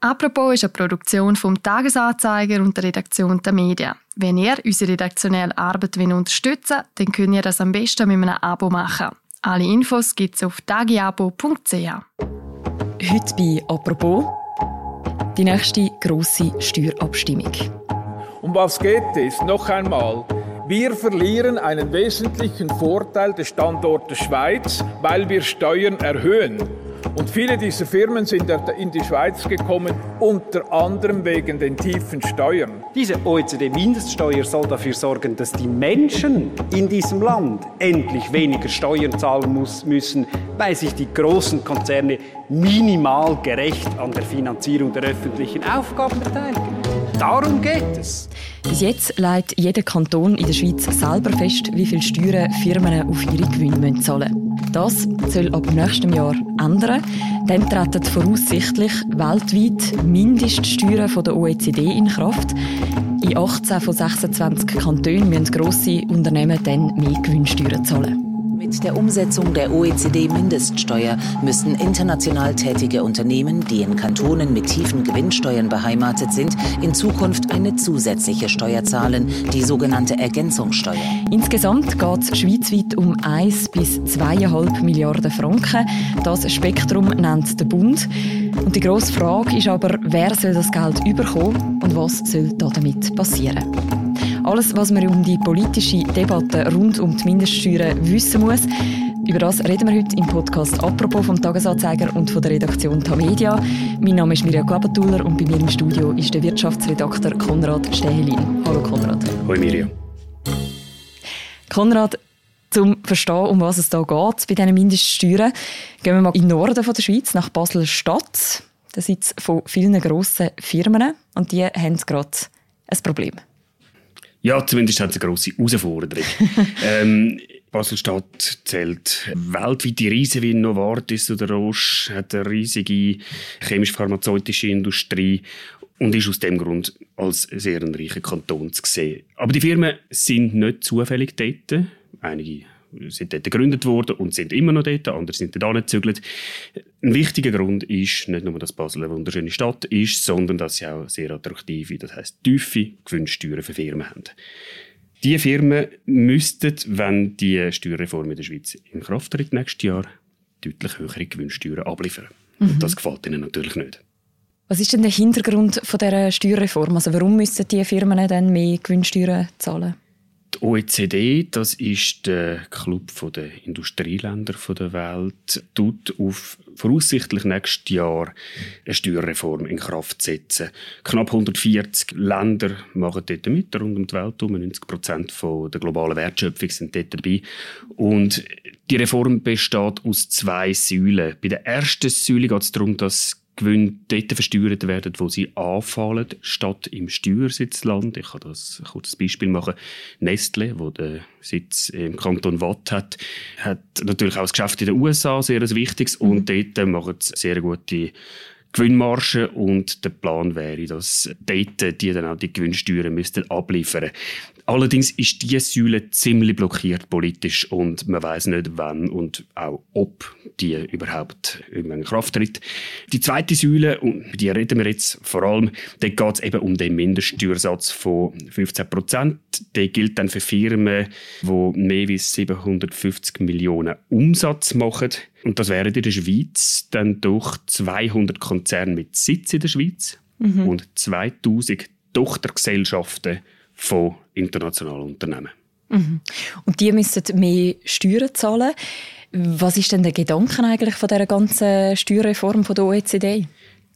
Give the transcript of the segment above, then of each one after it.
Apropos ist eine Produktion vom Tagesanzeiger und der Redaktion der Medien. Wenn ihr unsere redaktionelle Arbeit unterstützen wollt, dann könnt ihr das am besten mit einem Abo machen. Alle Infos gibt es auf tagiabo.ch. Heute bei «Apropos» die nächste grosse Steuerabstimmung. Um was geht es? Noch einmal. Wir verlieren einen wesentlichen Vorteil des Standortes Schweiz, weil wir Steuern erhöhen. Und viele dieser Firmen sind in die Schweiz gekommen, unter anderem wegen den tiefen Steuern. Diese OECD-Mindeststeuer soll dafür sorgen, dass die Menschen in diesem Land endlich weniger Steuern zahlen muss, müssen, weil sich die großen Konzerne minimal gerecht an der Finanzierung der öffentlichen Aufgaben beteiligen. Darum geht es. Bis jetzt legt jeder Kanton in der Schweiz selber fest, wie viel Steuern Firmen auf ihre Gewinne zahlen müssen. Das soll ab nächstem Jahr ändern. Dann treten voraussichtlich weltweit Mindeststeuern von der OECD in Kraft. In 18 von 26 Kantonen müssen grosse Unternehmen dann mehr Gewinnsteuern zahlen. Mit der Umsetzung der OECD-Mindeststeuer müssen international tätige Unternehmen, die in Kantonen mit tiefen Gewinnsteuern beheimatet sind, in Zukunft eine zusätzliche Steuer zahlen, die sogenannte Ergänzungssteuer. Insgesamt geht es schweizweit um 1 bis 2,5 Milliarden Franken. Das Spektrum nennt der Bund. Und die grosse Frage ist aber, wer soll das Geld überkommen und was soll damit passieren? Alles, was man um die politische Debatte rund um die Mindeststeuern wissen muss, über das reden wir heute im Podcast «Apropos» vom Tagesanzeiger und von der Redaktion Tamedia. Mein Name ist Mirja Klapatuller und bei mir im Studio ist der Wirtschaftsredakteur Konrad Stehelin. Hallo Konrad. Hallo Mirja. Konrad, zum verstehen, um was es da geht bei diesen Mindeststeuern, gehen wir mal in den Norden von der Schweiz, nach Basel-Stadt. Da sitzt von vielen grossen Firmen und die haben gerade ein Problem. Ja, zumindest haben sie eine grosse Herausforderung. ähm, Basel-Stadt zählt weltweite Riesen wie Novartis oder Roche, hat eine riesige chemisch-pharmazeutische Industrie und ist aus dem Grund als sehr ein reicher Kanton zu sehen. Aber die Firmen sind nicht zufällig dort. Einige sind dort gegründet worden und sind immer noch dort, andere sind dort angezügelt. Ein wichtiger Grund ist nicht nur, dass Basel eine wunderschöne Stadt ist, sondern dass sie auch sehr attraktive, das heisst tiefe Gewinnsteuern für Firmen haben. Die Firmen müssten, wenn die Steuerreform in der Schweiz in Kraft tritt nächstes Jahr, deutlich höhere Gewinnsteuern abliefern. Mhm. Und das gefällt ihnen natürlich nicht. Was ist denn der Hintergrund von dieser Steuerreform? Also warum müssen die Firmen dann mehr Gewinnsteuern zahlen? Die OECD, das ist der Club der Industrieländer der Welt, tut auf voraussichtlich nächstes Jahr eine Steuerreform in Kraft setzen. Knapp 140 Länder machen dort mit, rund um die Welt um 90 Prozent der globalen Wertschöpfung sind dort dabei. Und die Reform besteht aus zwei Säulen. Bei der ersten Säule geht es darum, dass Gewinne dort versteuert werden, wo sie anfallen, statt im Steuersitzland. Ich kann das ein kurzes Beispiel machen. Nestle, wo der Sitz im Kanton Watt hat, hat natürlich auch das Geschäft in den USA, sehr ein wichtiges, mhm. und dort machen sie sehr gute Gewinnmarge und der Plan wäre, dass dort die dann auch die Gewinnsteuern müssten abliefern Allerdings ist diese Säule ziemlich blockiert politisch und man weiß nicht, wann und auch ob die überhaupt irgendwann in Kraft tritt. Die zweite Säule, und die reden wir jetzt vor allem, da geht es eben um den Mindeststeuersatz von 15 Prozent. Der gilt dann für Firmen, die mehr als 750 Millionen Umsatz machen. Und das wären in der Schweiz dann durch 200 Konzerne mit Sitz in der Schweiz mhm. und 2000 Tochtergesellschaften von internationalen Unternehmen. Mhm. Und die müssen mehr Steuern zahlen. Was ist denn der Gedanke eigentlich von dieser ganzen Steuerreform von der OECD?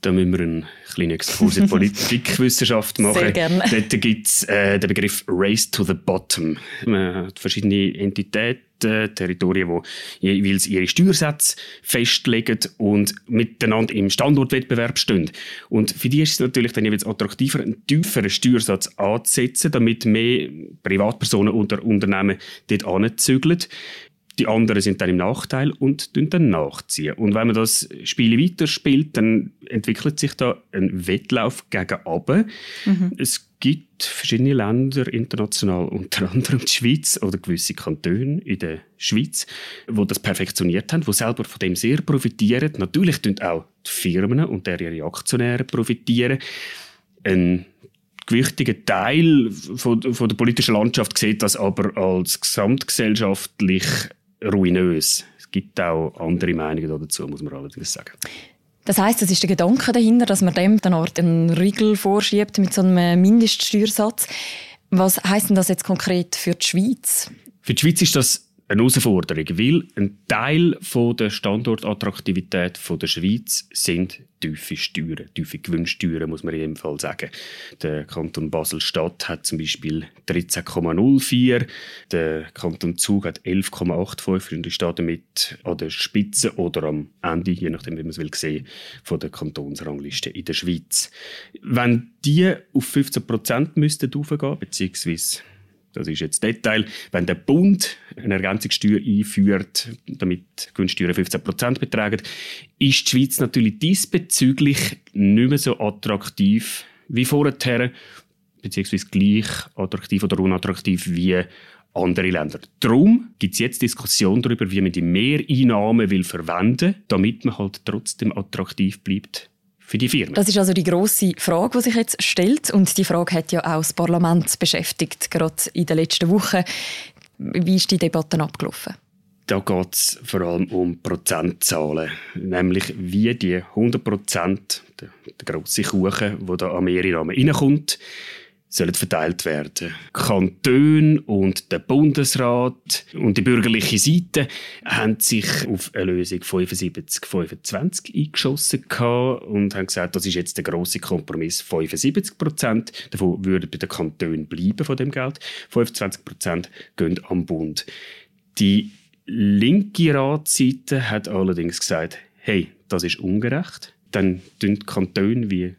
Da müssen wir einen kleinen Exkurs in Politikwissenschaft machen. Sehr gerne. Dort gibt es äh, den Begriff Race to the Bottom. Man hat verschiedene Entitäten, Territorien, die jeweils ihre Steuersätze festlegen und miteinander im Standortwettbewerb stehen. Und für die ist es natürlich dann jeweils attraktiver, einen tieferen Steuersatz anzusetzen, damit mehr Privatpersonen oder Unternehmen dort anzügeln. Die anderen sind dann im Nachteil und dann nachziehen. Und wenn man das Spiel weiterspielt, dann entwickelt sich da ein Wettlauf gegen. Mhm. Es gibt verschiedene Länder international, unter anderem die Schweiz oder gewisse Kantone in der Schweiz, wo das perfektioniert haben, wo selber von dem sehr profitieren. Natürlich tun auch die Firmen und ihre Aktionäre profitieren. Ein gewichtiger Teil von, von der politischen Landschaft sieht das aber als gesamtgesellschaftlich ruinös. Es gibt auch andere Meinungen dazu, muss man allerdings sagen. Das heißt, das ist der Gedanke dahinter, dass man dem dann Art einen Riegel vorschiebt mit so einem Mindeststeuersatz. Was heißt denn das jetzt konkret für die Schweiz? Für die Schweiz ist das eine Herausforderung, weil ein Teil von der Standortattraktivität der Schweiz sind tiefe Steuern, tiefe Gewinnsteuern, muss man in jedem Fall sagen. Der Kanton Basel-Stadt hat zum Beispiel 13,04, der Kanton Zug hat 11,85 und ist damit an der Spitze oder am Ende, je nachdem, wie man es will sehen, von der Kantonsrangliste in der Schweiz. Wenn die auf 15 Prozent müssten aufgehen, beziehungsweise das ist jetzt Detail. Wenn der Bund eine Ergänzungssteuer einführt, damit Gewinnsteuern 15% betragen, ist die Schweiz natürlich diesbezüglich nicht mehr so attraktiv wie vorher, beziehungsweise gleich attraktiv oder unattraktiv wie andere Länder. Darum gibt es jetzt Diskussionen darüber, wie man die Mehreinnahmen will verwenden will, damit man halt trotzdem attraktiv bleibt für die Firmen. Das ist also die große Frage, die sich jetzt stellt. Und die Frage hat ja auch das Parlament beschäftigt, gerade in den letzten Wochen. Wie ist die Debatte abgelaufen? Da geht es vor allem um Prozentzahlen, nämlich wie die 100 Prozent, der, der grosse Kuchen, der da an mehrere Rahmen reinkommt, sollen verteilt werden. Kanton und der Bundesrat und die bürgerliche Seite haben sich auf eine Lösung 75-25 eingeschossen und haben gesagt, das ist jetzt der große Kompromiss. 75 Prozent davon würden bei den Kantonen bleiben von dem Geld, 25 Prozent gehen am Bund. Die linke Ratsseite hat allerdings gesagt, hey, das ist ungerecht. Dann tun Kantone wie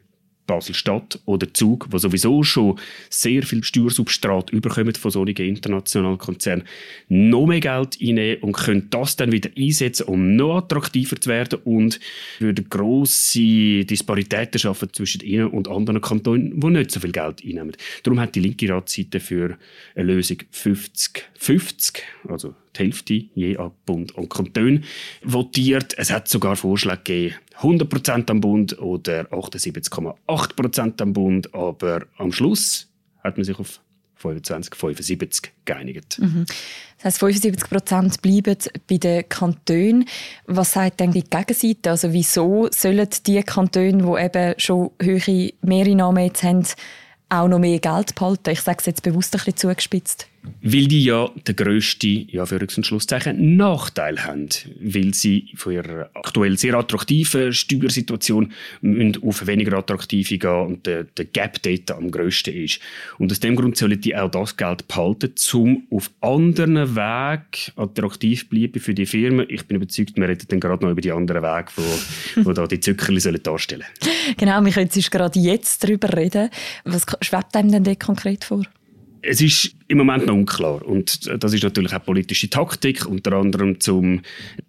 Basel-Stadt oder Zug, wo sowieso schon sehr viel Steuersubstrat überkommen von solchen internationalen Konzernen, noch mehr Geld einnehmen und können das dann wieder einsetzen, um noch attraktiver zu werden und würde grosse Disparitäten schaffen zwischen ihnen und anderen Kantonen, die nicht so viel Geld einnehmen. Darum hat die linke Ratsseite für eine Lösung 50-50, also die Hälfte je ab Bund und Kanton votiert. Es hat sogar Vorschläge gegeben, 100% am Bund oder 78,8% am Bund, aber am Schluss hat man sich auf 25, 75 geeinigt. Mhm. Das heisst, 75 Prozent bleiben bei den Kantonen. Was sagt denn die Gegenseite? Also wieso sollen die Kantone, die eben schon höhere Mehreinnahmen jetzt haben, auch noch mehr Geld behalten? Ich sage es jetzt bewusst ein bisschen zugespitzt. Weil die ja den grössten, ja, für Nachteil haben. Weil sie von ihrer aktuell sehr attraktiven Steuersituation auf weniger attraktive gehen und der, der Gap dort am grössten ist. Und aus dem Grund sollen die auch das Geld behalten, um auf anderen Wegen attraktiv bleiben für die Firmen. Ich bin überzeugt, wir reden dann gerade noch über die anderen Wege, wo, wo da die Zuckerli sollen darstellen Genau, wir können jetzt gerade jetzt darüber reden. Was schwebt einem denn konkret vor? Es ist im Moment noch unklar. Und das ist natürlich auch politische Taktik, unter anderem zum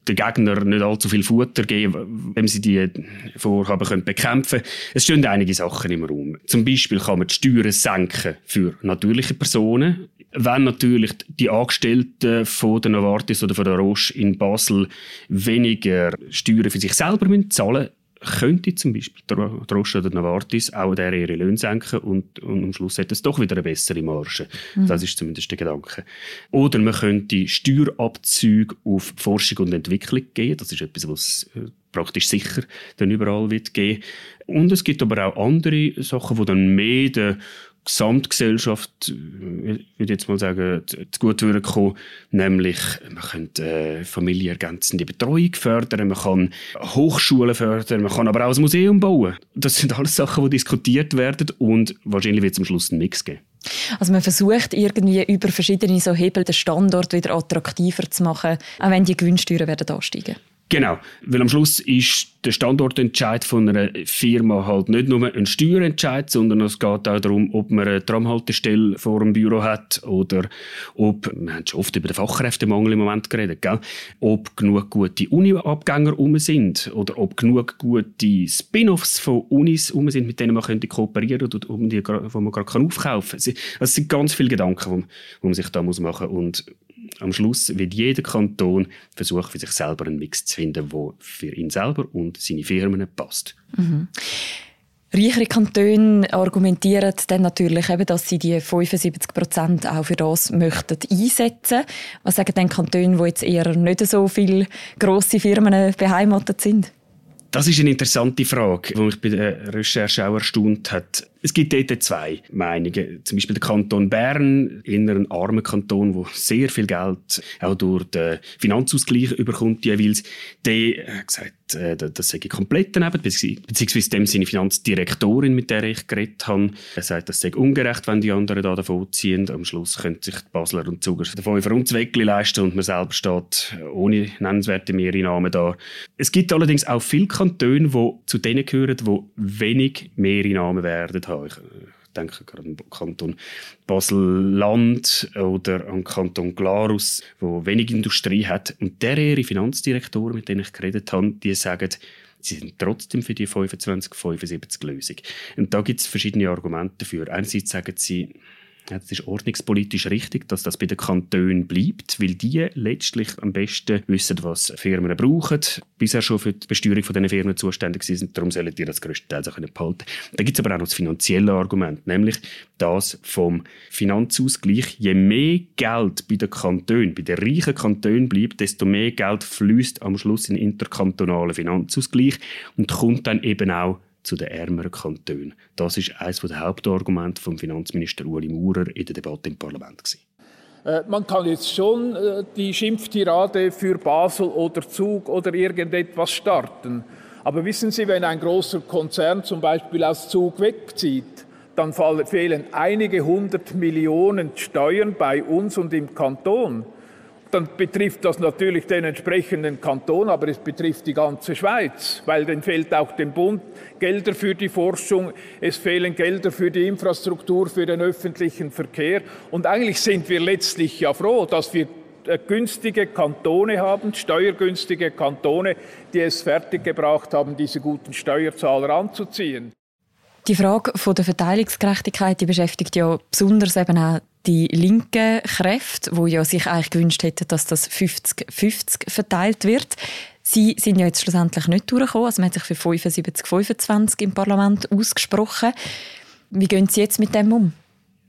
den Gegner nicht allzu viel Futter geben, wenn sie die Vorhaben können bekämpfen können. Es stehen einige Sachen im Raum. Zum Beispiel kann man die Steuern senken für natürliche Personen. Wenn natürlich die Angestellten von der Novartis oder von der Roche in Basel weniger Steuern für sich selber zahlen müssen, könnte zum Beispiel Roche oder Novartis auch der ihre Löhne senken und, und am Schluss hat es doch wieder eine bessere Marge. Mhm. Das ist zumindest der Gedanke. Oder man könnte Steuerabzüge auf Forschung und Entwicklung geben. Das ist etwas, was äh, praktisch sicher dann überall wird gehen. Und es gibt aber auch andere Sachen, die dann mehr der Gesamtgesellschaft, äh, ich würde jetzt mal sagen, zu gut kommen. Nämlich, man könnte äh, familienergänzende Betreuung fördern, man kann Hochschulen fördern, man kann aber auch ein Museum bauen. Das sind alles Sachen, die diskutiert werden und wahrscheinlich wird es am Schluss einen Mix geben. Also man versucht irgendwie über verschiedene so Hebel den Standort wieder attraktiver zu machen, auch wenn die Gewinnsteuern werden ansteigen. Genau, weil am Schluss ist der Standortentscheid von einer Firma halt nicht nur ein Steuerentscheid, sondern es geht auch darum, ob man eine Tramhaltestelle vor dem Büro hat oder ob, wir haben schon oft über den Fachkräftemangel im Moment geredet, gell? ob genug gute Uni-Abgänger um sind oder ob genug gute Spin-offs von Unis um sind, mit denen man könnte kooperieren oder um die, wo man gerade aufkaufen kann. Es sind ganz viele Gedanken, die man sich da machen muss und am Schluss wird jeder Kanton versuchen, für sich selber einen Mix zu finden, der für ihn selber und seine Firmen passt. Mhm. Reichere Kantone argumentieren dann natürlich eben, dass sie die 75 Prozent auch für das möchten einsetzen. Was sagen denn Kantone, wo jetzt eher nicht so viele grosse Firmen beheimatet sind? Das ist eine interessante Frage, die mich bei der Recherche auch erstaunt hat. Es gibt dort zwei Meinungen. Zum Beispiel der Kanton Bern, eher ein armer Kanton, der sehr viel Geld auch durch den Finanzausgleich überkommt jeweils. Der hat gesagt, äh, das sei komplett daneben, beziehungsweise dem seine Finanzdirektorin, mit der ich geredet habe, er sagt, das sei ungerecht, wenn die anderen da davon ziehen. Am Schluss können sich die Basler und Zuger davon für uns leisten und man selber steht ohne nennenswerte Mehreinnahmen da. Es gibt allerdings auch viele Kantone, die zu denen gehören, die wenig Mehreinnahmen werden haben haben. Ich äh, denke gerade an den Kanton Basel-Land oder an den Kanton Glarus, wo wenig Industrie hat. Und der ihre Finanzdirektoren, mit denen ich geredet habe, die sagen, sie sind trotzdem für die 25-75-Lösung. Und da gibt es verschiedene Argumente dafür. Einerseits sagen sie, das ist ordnungspolitisch richtig, dass das bei den Kantonen bleibt, weil die letztlich am besten wissen, was Firmen brauchen, bisher schon für die Besteuerung von diesen Firmen zuständig sind. Darum sollen die das größtenteils auch behalten. Da gibt es aber auch noch das finanzielle Argument, nämlich das vom Finanzausgleich. Je mehr Geld bei den Kantonen, bei den reichen Kantonen bleibt, desto mehr Geld fließt am Schluss in interkantonalen Finanzausgleich und kommt dann eben auch zu den ärmeren Kantonen. Das ist eines der Hauptargumente vom Finanzminister Uli Maurer in der Debatte im Parlament. Äh, man kann jetzt schon äh, die Schimpftirade für Basel oder Zug oder irgendetwas starten. Aber wissen Sie, wenn ein großer Konzern zum Beispiel aus Zug wegzieht, dann fehlen einige hundert Millionen Steuern bei uns und im Kanton dann betrifft das natürlich den entsprechenden Kanton, aber es betrifft die ganze Schweiz, weil dann fehlt auch dem Bund Gelder für die Forschung, es fehlen Gelder für die Infrastruktur, für den öffentlichen Verkehr. Und eigentlich sind wir letztlich ja froh, dass wir äh, günstige Kantone haben, steuergünstige Kantone, die es fertiggebracht haben, diese guten Steuerzahler anzuziehen. Die Frage von der Verteilungsgerechtigkeit die beschäftigt ja besonders eben auch die linken Kräfte, wo ja sich eigentlich gewünscht hätten, dass das 50-50 verteilt wird. Sie sind ja jetzt schlussendlich nicht durchgekommen. Also man hat sich für 75-25 im Parlament ausgesprochen. Wie gehen Sie jetzt mit dem um?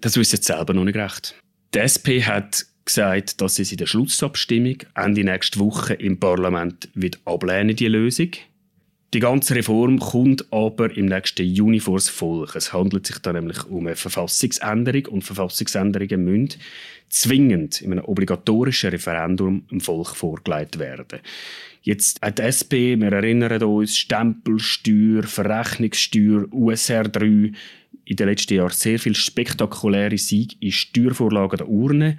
Das wissen Sie selber noch nicht recht. Die SP hat gesagt, dass sie es in der Schlussabstimmung Ende nächste Woche im Parlament wird ablehnen die Lösung. Die ganze Reform kommt aber im nächsten Juni vor das Volk. Es handelt sich da nämlich um eine Verfassungsänderung und Verfassungsänderungen müssen zwingend in einem obligatorischen Referendum dem Volk vorgelegt werden. Jetzt hat die SP, wir erinnern uns, Stempelsteuer, Verrechnungssteuer, USR 3, in den letzten Jahren sehr viele spektakuläre Siege in Steuervorlagen der Urne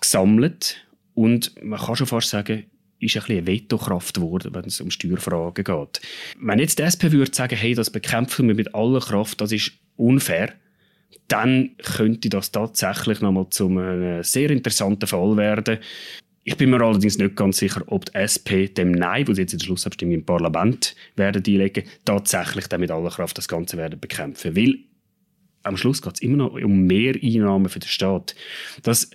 gesammelt und man kann schon fast sagen, ist ein bisschen eine Vetokraft geworden, wenn es um Steuerfragen geht. Wenn jetzt die SP würde sagen, hey, das bekämpfen wir mit aller Kraft, das ist unfair, dann könnte das tatsächlich nochmal zu einem sehr interessanten Fall werden. Ich bin mir allerdings nicht ganz sicher, ob die SP dem Nein, wo sie jetzt in der Schlussabstimmung im Parlament werden einlegen, tatsächlich dann mit aller Kraft das Ganze werden bekämpfen. Weil am Schluss geht es immer noch um mehr Einnahmen für den Staat. Das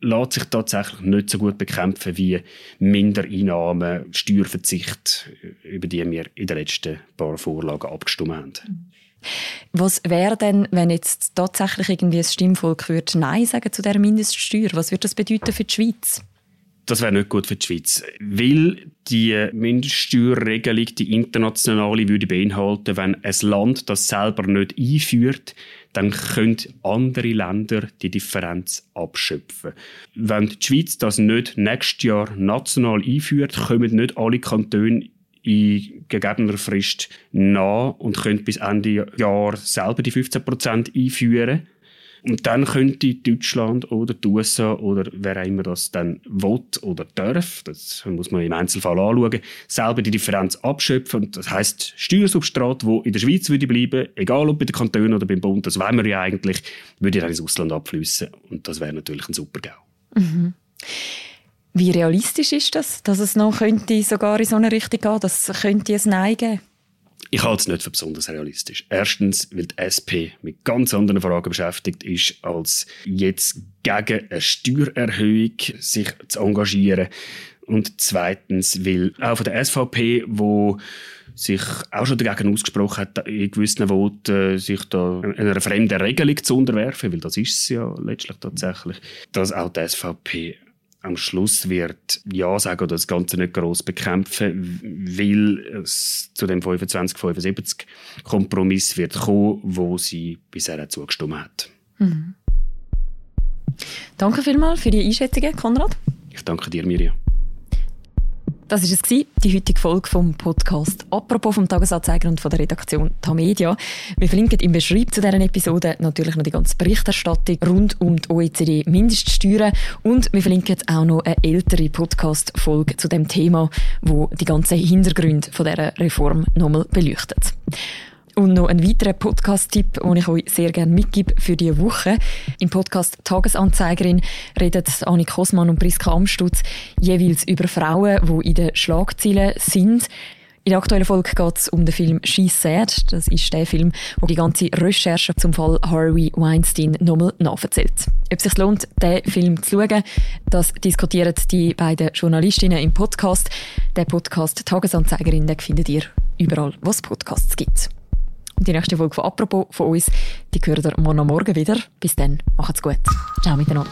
lässt sich tatsächlich nicht so gut bekämpfen wie Mindereinnahmen, Steuerverzicht, über die wir in den letzten paar Vorlagen abgestimmt haben. Was wäre denn, wenn jetzt tatsächlich irgendwie das Stimmvolk würde Nein sagen zu der Mindeststeuer? Was würde das bedeuten für die Schweiz? Das wäre nicht gut für die Schweiz, weil die Mindeststeuerregelung, die internationale, würde beinhalten, wenn ein Land das selber nicht einführt, dann können andere Länder die Differenz abschöpfen. Wenn die Schweiz das nicht nächstes Jahr national einführt, kommen nicht alle Kantone in gegebener Frist nach und können bis Ende Jahr selber die 15% einführen. Und dann könnte Deutschland oder die USA oder wer auch immer das dann will oder darf, das muss man im Einzelfall anschauen, selber die Differenz abschöpfen. Das heißt Steuersubstrat, wo in der Schweiz würde bleiben, egal ob bei den Kantonen oder beim Bund, das wollen wir ja eigentlich, würde dann ins Ausland abfließen. Und das wäre natürlich ein super GAU. Mhm. Wie realistisch ist das, dass es noch könnte sogar in so eine Richtung gehen, dass könnte es Nein geben? Ich halte es nicht für besonders realistisch. Erstens, weil die SP mit ganz anderen Fragen beschäftigt ist, als jetzt gegen eine Steuererhöhung sich zu engagieren. Und zweitens, weil auch von der SVP, wo sich auch schon dagegen ausgesprochen hat, in gewissen Voten sich da einer fremden Regelung zu unterwerfen, weil das ist es ja letztlich tatsächlich, dass auch die SVP am Schluss wird Ja sagen oder das Ganze nicht groß bekämpfen, weil es zu dem 25-75 Kompromiss wird kommen, wo sie bisher zugestimmt hat. Mhm. Danke vielmals für die Einschätzungen, Konrad. Ich danke dir, Mirja. Das war es, die heutige Folge vom Podcast «Apropos» vom Tagesanzeiger und von der Redaktion Tamedia. Wir verlinken im Beschreib zu dieser Episode natürlich noch die ganze Berichterstattung rund um die OECD-Mindeststeuern und wir verlinken auch noch eine ältere Podcast-Folge zu dem Thema, wo die ganzen Hintergründe von dieser Reform nochmal beleuchtet. Und noch ein weiterer Podcast-Tipp, den ich euch sehr gerne mitgebe für diese Woche. Im Podcast Tagesanzeigerin redet Annik Kosmann und Priska Amstutz jeweils über Frauen, die in den Schlagzeilen sind. In der aktuellen Folge geht es um den Film She's Sad. Das ist der Film, der die ganze Recherche zum Fall Harvey Weinstein nochmal nachverzählt. Ob es sich lohnt, diesen Film zu schauen, das diskutieren die beiden Journalistinnen im Podcast. Der Podcast Tagesanzeigerin den findet ihr überall, wo es Podcasts gibt. Und die nächste Folge von «Apropos» von uns, die hören ihr morgen, morgen wieder. Bis dann, macht's gut. Ciao miteinander.